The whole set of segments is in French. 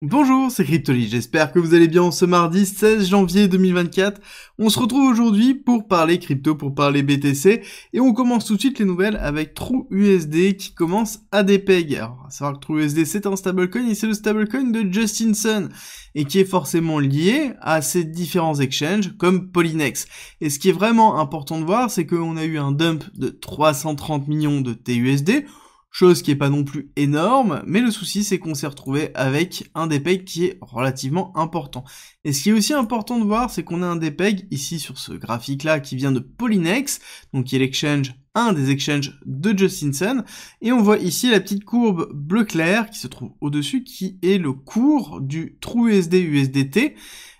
Bonjour, c'est Cryptoly, j'espère que vous allez bien ce mardi 16 janvier 2024. On se retrouve aujourd'hui pour parler crypto, pour parler BTC, et on commence tout de suite les nouvelles avec TrueUSD qui commence à dépeg. Alors, à savoir que TrueUSD c'est un stablecoin et c'est le stablecoin de Justin Sun, et qui est forcément lié à ces différents exchanges comme Polynex. Et ce qui est vraiment important de voir, c'est qu'on a eu un dump de 330 millions de TUSD, chose qui est pas non plus énorme, mais le souci c'est qu'on s'est retrouvé avec un DPEG qui est relativement important. Et ce qui est aussi important de voir, c'est qu'on a un DPEG ici sur ce graphique là qui vient de Polynex, donc qui est l'exchange, un des exchanges de Justinson, et on voit ici la petite courbe bleu clair qui se trouve au-dessus, qui est le cours du TrueUSD USDT,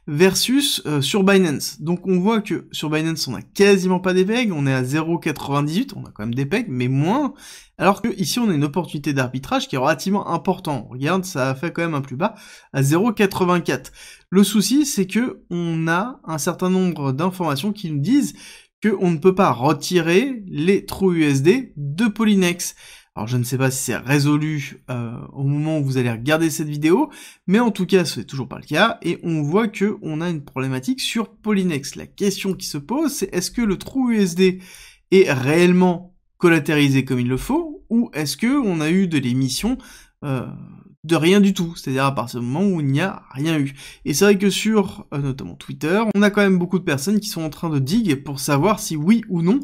versus euh, sur Binance. Donc on voit que sur Binance on a quasiment pas d'EPEG, on est à 0,98, on a quand même des pegs, mais moins, alors que ici on a une opportunité d'arbitrage qui est relativement important. Regarde, ça a fait quand même un plus bas à 0,84. Le souci c'est que on a un certain nombre d'informations qui nous disent qu'on ne peut pas retirer les trous USD de Polynex. Alors je ne sais pas si c'est résolu euh, au moment où vous allez regarder cette vidéo, mais en tout cas ce n'est toujours pas le cas, et on voit que on a une problématique sur Polynex. La question qui se pose, c'est est-ce que le trou USD est réellement collatérisé comme il le faut, ou est-ce que on a eu de l'émission euh, de rien du tout, c'est-à-dire à partir du moment où il n'y a rien eu. Et c'est vrai que sur euh, notamment Twitter, on a quand même beaucoup de personnes qui sont en train de dig pour savoir si oui ou non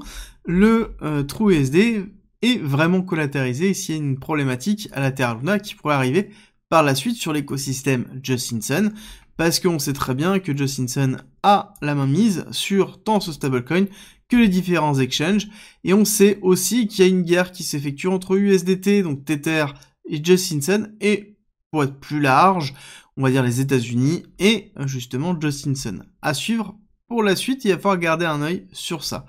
le trou USD est vraiment collatérisé s'il y a une problématique à la Terra Luna qui pourrait arriver par la suite sur l'écosystème Justinson, parce qu'on sait très bien que Justinson a la main mise sur tant ce stablecoin que les différents exchanges, et on sait aussi qu'il y a une guerre qui s'effectue entre USDT, donc Tether, et Justinson, et pour être plus large, on va dire les États-Unis et justement Justinson. À suivre pour la suite, il va falloir garder un œil sur ça.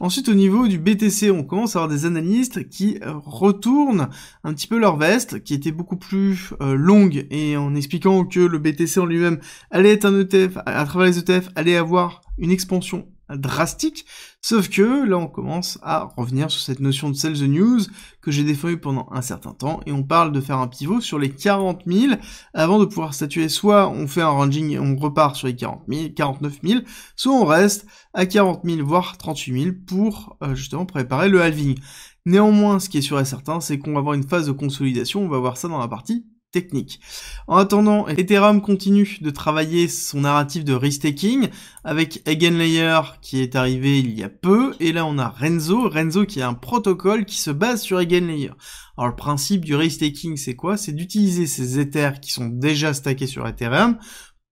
Ensuite, au niveau du BTC, on commence à avoir des analystes qui euh, retournent un petit peu leur veste, qui était beaucoup plus euh, longue, et en expliquant que le BTC en lui-même allait être un ETF, à travers les ETF, allait avoir une expansion drastique, sauf que là on commence à revenir sur cette notion de sell the news que j'ai défendu pendant un certain temps et on parle de faire un pivot sur les 40 000 avant de pouvoir statuer soit on fait un ranging et on repart sur les 40 000, 49 000, soit on reste à 40 000 voire 38 000 pour euh, justement préparer le halving. Néanmoins, ce qui est sûr et certain, c'est qu'on va avoir une phase de consolidation, on va voir ça dans la partie technique. En attendant, Ethereum continue de travailler son narratif de restaking avec Eigenlayer qui est arrivé il y a peu et là on a Renzo, Renzo qui est un protocole qui se base sur Eigenlayer. Alors le principe du restaking c'est quoi? C'est d'utiliser ces Ethers qui sont déjà stackés sur Ethereum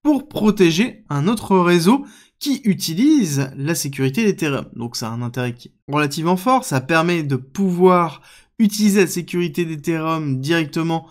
pour protéger un autre réseau qui utilise la sécurité d'Ethereum. Donc ça a un intérêt qui est relativement fort, ça permet de pouvoir utiliser la sécurité d'Ethereum directement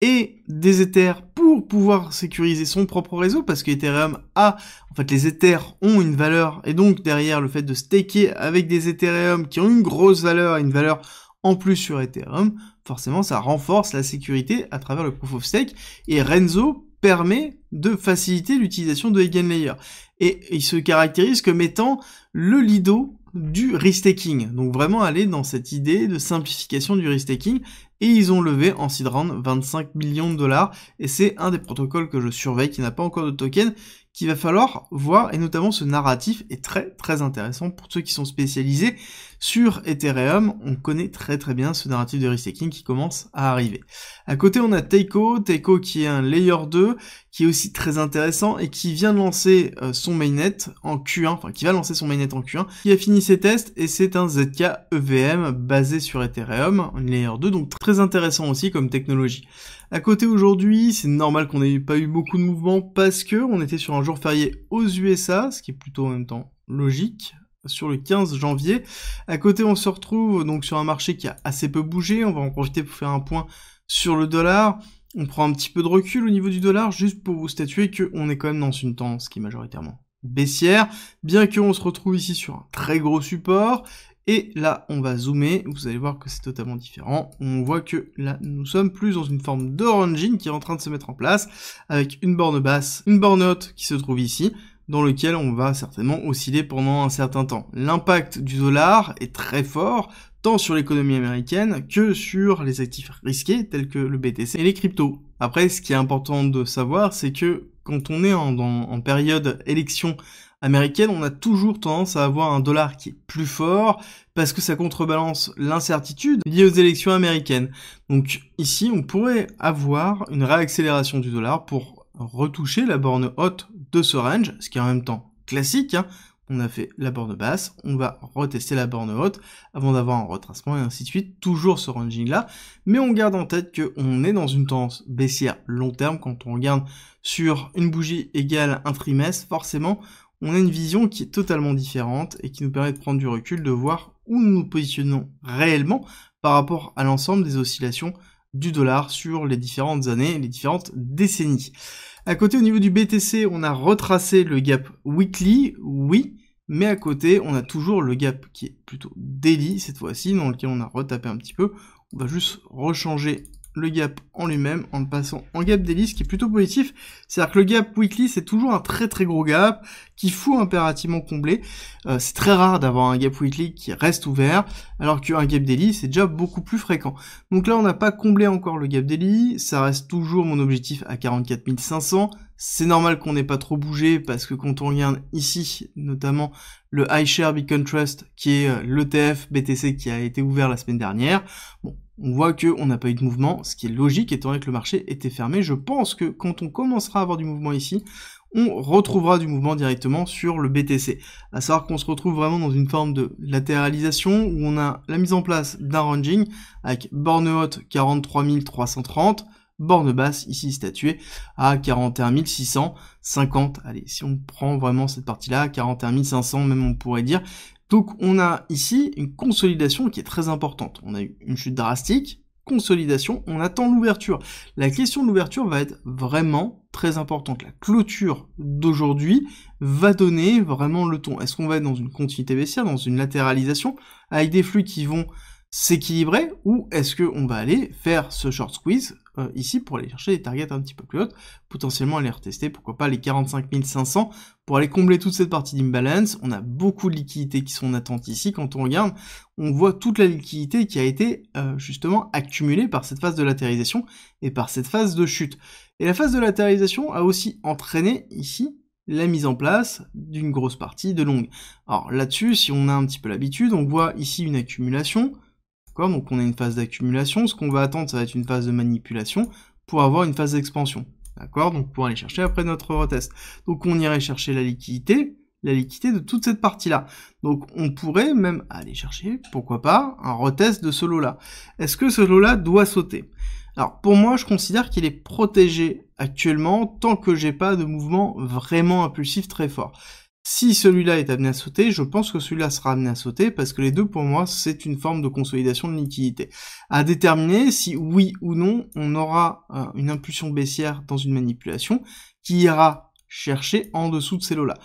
et des Ethers pour pouvoir sécuriser son propre réseau parce que Ethereum a, en fait, les Ethers ont une valeur et donc derrière le fait de staker avec des Ethereum qui ont une grosse valeur et une valeur en plus sur Ethereum, forcément ça renforce la sécurité à travers le proof of stake et Renzo permet de faciliter l'utilisation de Eigenlayer. Et il se caractérise comme étant le Lido du restaking. Donc vraiment aller dans cette idée de simplification du restaking et ils ont levé en seed 25 millions de dollars et c'est un des protocoles que je surveille qui n'a pas encore de token qu'il va falloir voir, et notamment ce narratif est très très intéressant pour ceux qui sont spécialisés sur Ethereum, on connaît très très bien ce narratif de restaking qui commence à arriver. À côté on a Teiko, Teiko qui est un layer 2, qui est aussi très intéressant et qui vient de lancer euh, son mainnet en Q1, enfin qui va lancer son mainnet en Q1, qui a fini ses tests et c'est un ZK EVM basé sur Ethereum, un layer 2, donc très intéressant aussi comme technologie. À côté aujourd'hui, c'est normal qu'on n'ait pas eu beaucoup de mouvements parce que on était sur un jour férié aux USA, ce qui est plutôt en même temps logique, sur le 15 janvier. À côté, on se retrouve donc sur un marché qui a assez peu bougé. On va en profiter pour faire un point sur le dollar. On prend un petit peu de recul au niveau du dollar, juste pour vous statuer qu'on est quand même dans une tendance qui est majoritairement baissière, bien qu'on se retrouve ici sur un très gros support, et là, on va zoomer, vous allez voir que c'est totalement différent. On voit que là, nous sommes plus dans une forme d'oranging qui est en train de se mettre en place, avec une borne basse, une borne haute qui se trouve ici, dans lequel on va certainement osciller pendant un certain temps. L'impact du dollar est très fort, tant sur l'économie américaine que sur les actifs risqués tels que le BTC et les cryptos. Après, ce qui est important de savoir, c'est que quand on est en période élection américaine, on a toujours tendance à avoir un dollar qui est plus fort parce que ça contrebalance l'incertitude liée aux élections américaines. Donc ici, on pourrait avoir une réaccélération du dollar pour retoucher la borne haute de ce range, ce qui est en même temps classique. Hein. On a fait la borne basse, on va retester la borne haute avant d'avoir un retracement et ainsi de suite, toujours ce ranging là, mais on garde en tête qu'on est dans une tendance baissière long terme quand on regarde sur une bougie égale un trimestre, forcément on a une vision qui est totalement différente et qui nous permet de prendre du recul, de voir où nous nous positionnons réellement par rapport à l'ensemble des oscillations du dollar sur les différentes années, les différentes décennies. À côté, au niveau du BTC, on a retracé le gap weekly, oui, mais à côté, on a toujours le gap qui est plutôt daily cette fois-ci, dans lequel on a retapé un petit peu. On va juste rechanger le gap en lui-même en passant en gap daily, ce qui est plutôt positif. C'est-à-dire que le gap weekly, c'est toujours un très très gros gap qu'il faut impérativement combler. Euh, c'est très rare d'avoir un gap weekly qui reste ouvert, alors qu'un gap daily, c'est déjà beaucoup plus fréquent. Donc là, on n'a pas comblé encore le gap daily, ça reste toujours mon objectif à 44 500. C'est normal qu'on n'ait pas trop bougé parce que quand on regarde ici, notamment le iShare Beacon Trust, qui est euh, l'ETF BTC qui a été ouvert la semaine dernière, bon, on voit qu'on n'a pas eu de mouvement, ce qui est logique étant donné que le marché était fermé. Je pense que quand on commencera à avoir du mouvement ici, on retrouvera du mouvement directement sur le BTC. À savoir qu'on se retrouve vraiment dans une forme de latéralisation où on a la mise en place d'un ranging avec borne haute 43 330, borne basse ici statuée à 41 650. Allez, si on prend vraiment cette partie-là, 41 500 même on pourrait dire, donc on a ici une consolidation qui est très importante. On a eu une chute drastique, consolidation, on attend l'ouverture. La question de l'ouverture va être vraiment très importante. La clôture d'aujourd'hui va donner vraiment le ton. Est-ce qu'on va être dans une continuité baissière, dans une latéralisation, avec des flux qui vont s'équilibrer, ou est-ce qu'on va aller faire ce short squeeze euh, ici pour aller chercher des targets un petit peu plus hautes, potentiellement aller retester, pourquoi pas les 45 500 pour aller combler toute cette partie d'imbalance. On a beaucoup de liquidités qui sont en attente ici. Quand on regarde, on voit toute la liquidité qui a été euh, justement accumulée par cette phase de latérisation et par cette phase de chute. Et la phase de latérisation a aussi entraîné ici la mise en place d'une grosse partie de longue. Alors là-dessus, si on a un petit peu l'habitude, on voit ici une accumulation, donc on a une phase d'accumulation, ce qu'on va attendre ça va être une phase de manipulation pour avoir une phase d'expansion. D'accord? Donc pour aller chercher après notre retest. Donc on irait chercher la liquidité, la liquidité de toute cette partie-là. Donc on pourrait même aller chercher, pourquoi pas, un retest de ce lot-là. Est-ce que ce lot-là doit sauter? Alors pour moi, je considère qu'il est protégé actuellement tant que j'ai pas de mouvement vraiment impulsif très fort. Si celui-là est amené à sauter, je pense que celui-là sera amené à sauter parce que les deux pour moi c'est une forme de consolidation de liquidité. À déterminer si oui ou non on aura euh, une impulsion baissière dans une manipulation qui ira chercher en dessous de ces lots-là.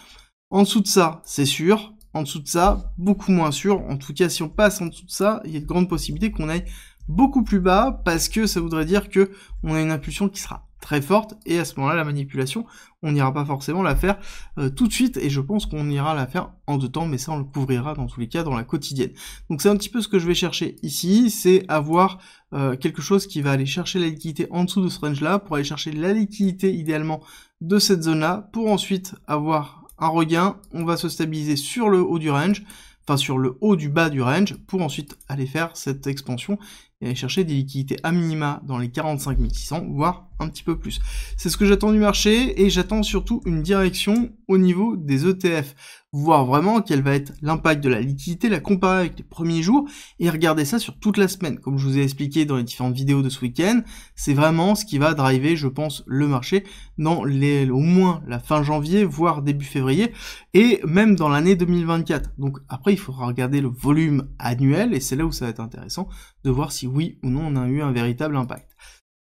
En dessous de ça, c'est sûr. En dessous de ça, beaucoup moins sûr. En tout cas, si on passe en dessous de ça, il y a de grandes possibilités qu'on aille beaucoup plus bas parce que ça voudrait dire que on a une impulsion qui sera très forte et à ce moment-là la manipulation on n'ira pas forcément la faire euh, tout de suite et je pense qu'on ira la faire en deux temps mais ça on le couvrira dans tous les cas dans la quotidienne. Donc c'est un petit peu ce que je vais chercher ici c'est avoir euh, quelque chose qui va aller chercher la liquidité en dessous de ce range là pour aller chercher la liquidité idéalement de cette zone là pour ensuite avoir un regain. On va se stabiliser sur le haut du range enfin sur le haut du bas du range pour ensuite aller faire cette expansion et aller chercher des liquidités à minima dans les 45 600, voire un petit peu plus. C'est ce que j'attends du marché et j'attends surtout une direction au niveau des ETF voir vraiment quel va être l'impact de la liquidité, la comparer avec les premiers jours et regarder ça sur toute la semaine. Comme je vous ai expliqué dans les différentes vidéos de ce week-end, c'est vraiment ce qui va driver, je pense, le marché dans les, au moins la fin janvier, voire début février, et même dans l'année 2024. Donc après, il faudra regarder le volume annuel et c'est là où ça va être intéressant de voir si oui ou non on a eu un véritable impact.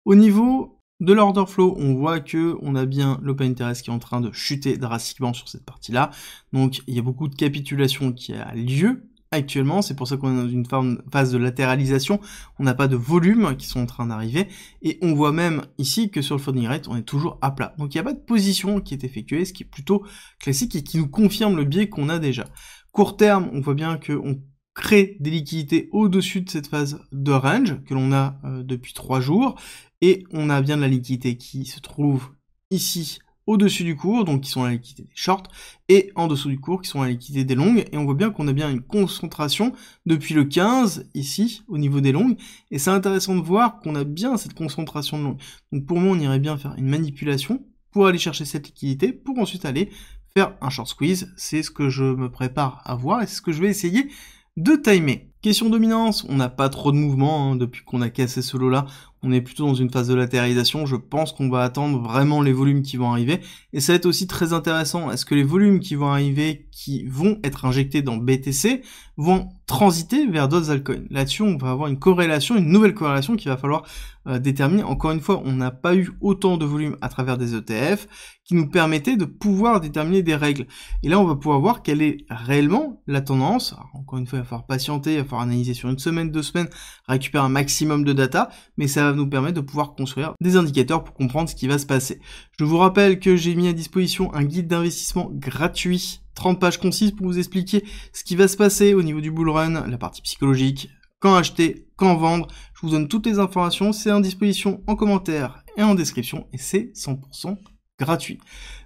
Au niveau de l'order flow, on voit que on a bien l'open interest qui est en train de chuter drastiquement sur cette partie-là. Donc il y a beaucoup de capitulation qui a lieu actuellement, c'est pour ça qu'on est dans une phase de latéralisation, on n'a pas de volume qui sont en train d'arriver, et on voit même ici que sur le funding rate, on est toujours à plat. Donc il n'y a pas de position qui est effectuée, ce qui est plutôt classique et qui nous confirme le biais qu'on a déjà. Court terme, on voit bien qu'on crée des liquidités au-dessus de cette phase de range que l'on a euh, depuis trois jours. Et on a bien de la liquidité qui se trouve ici au-dessus du cours, donc qui sont la liquidité des shorts, et en dessous du cours, qui sont la liquidité des longues, et on voit bien qu'on a bien une concentration depuis le 15, ici, au niveau des longues, et c'est intéressant de voir qu'on a bien cette concentration de longues. Donc pour moi, on irait bien faire une manipulation pour aller chercher cette liquidité, pour ensuite aller faire un short squeeze, c'est ce que je me prépare à voir, et c'est ce que je vais essayer de timer. Question dominance, on n'a pas trop de mouvement hein, depuis qu'on a cassé ce lot là, on est plutôt dans une phase de latéralisation, je pense qu'on va attendre vraiment les volumes qui vont arriver, et ça va être aussi très intéressant, est-ce que les volumes qui vont arriver, qui vont être injectés dans BTC, vont transiter vers d'autres altcoins? Là-dessus, on va avoir une corrélation, une nouvelle corrélation qu'il va falloir euh, déterminer. Encore une fois, on n'a pas eu autant de volume à travers des ETF qui nous permettaient de pouvoir déterminer des règles. Et là, on va pouvoir voir quelle est réellement la tendance. encore une fois, il va falloir patienter, falloir analyser sur une semaine, deux semaines, récupérer un maximum de data, mais ça va nous permettre de pouvoir construire des indicateurs pour comprendre ce qui va se passer. Je vous rappelle que j'ai mis à disposition un guide d'investissement gratuit 30 pages concises pour vous expliquer ce qui va se passer au niveau du bull run, la partie psychologique, quand acheter, quand vendre. Je vous donne toutes les informations, c'est en disposition en commentaire et en description et c'est 100% gratuit.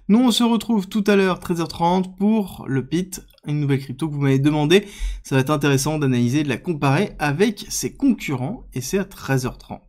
Nous on se retrouve tout à l'heure 13h30 pour le PIT, une nouvelle crypto que vous m'avez demandé. Ça va être intéressant d'analyser, de la comparer avec ses concurrents et c'est à 13h30.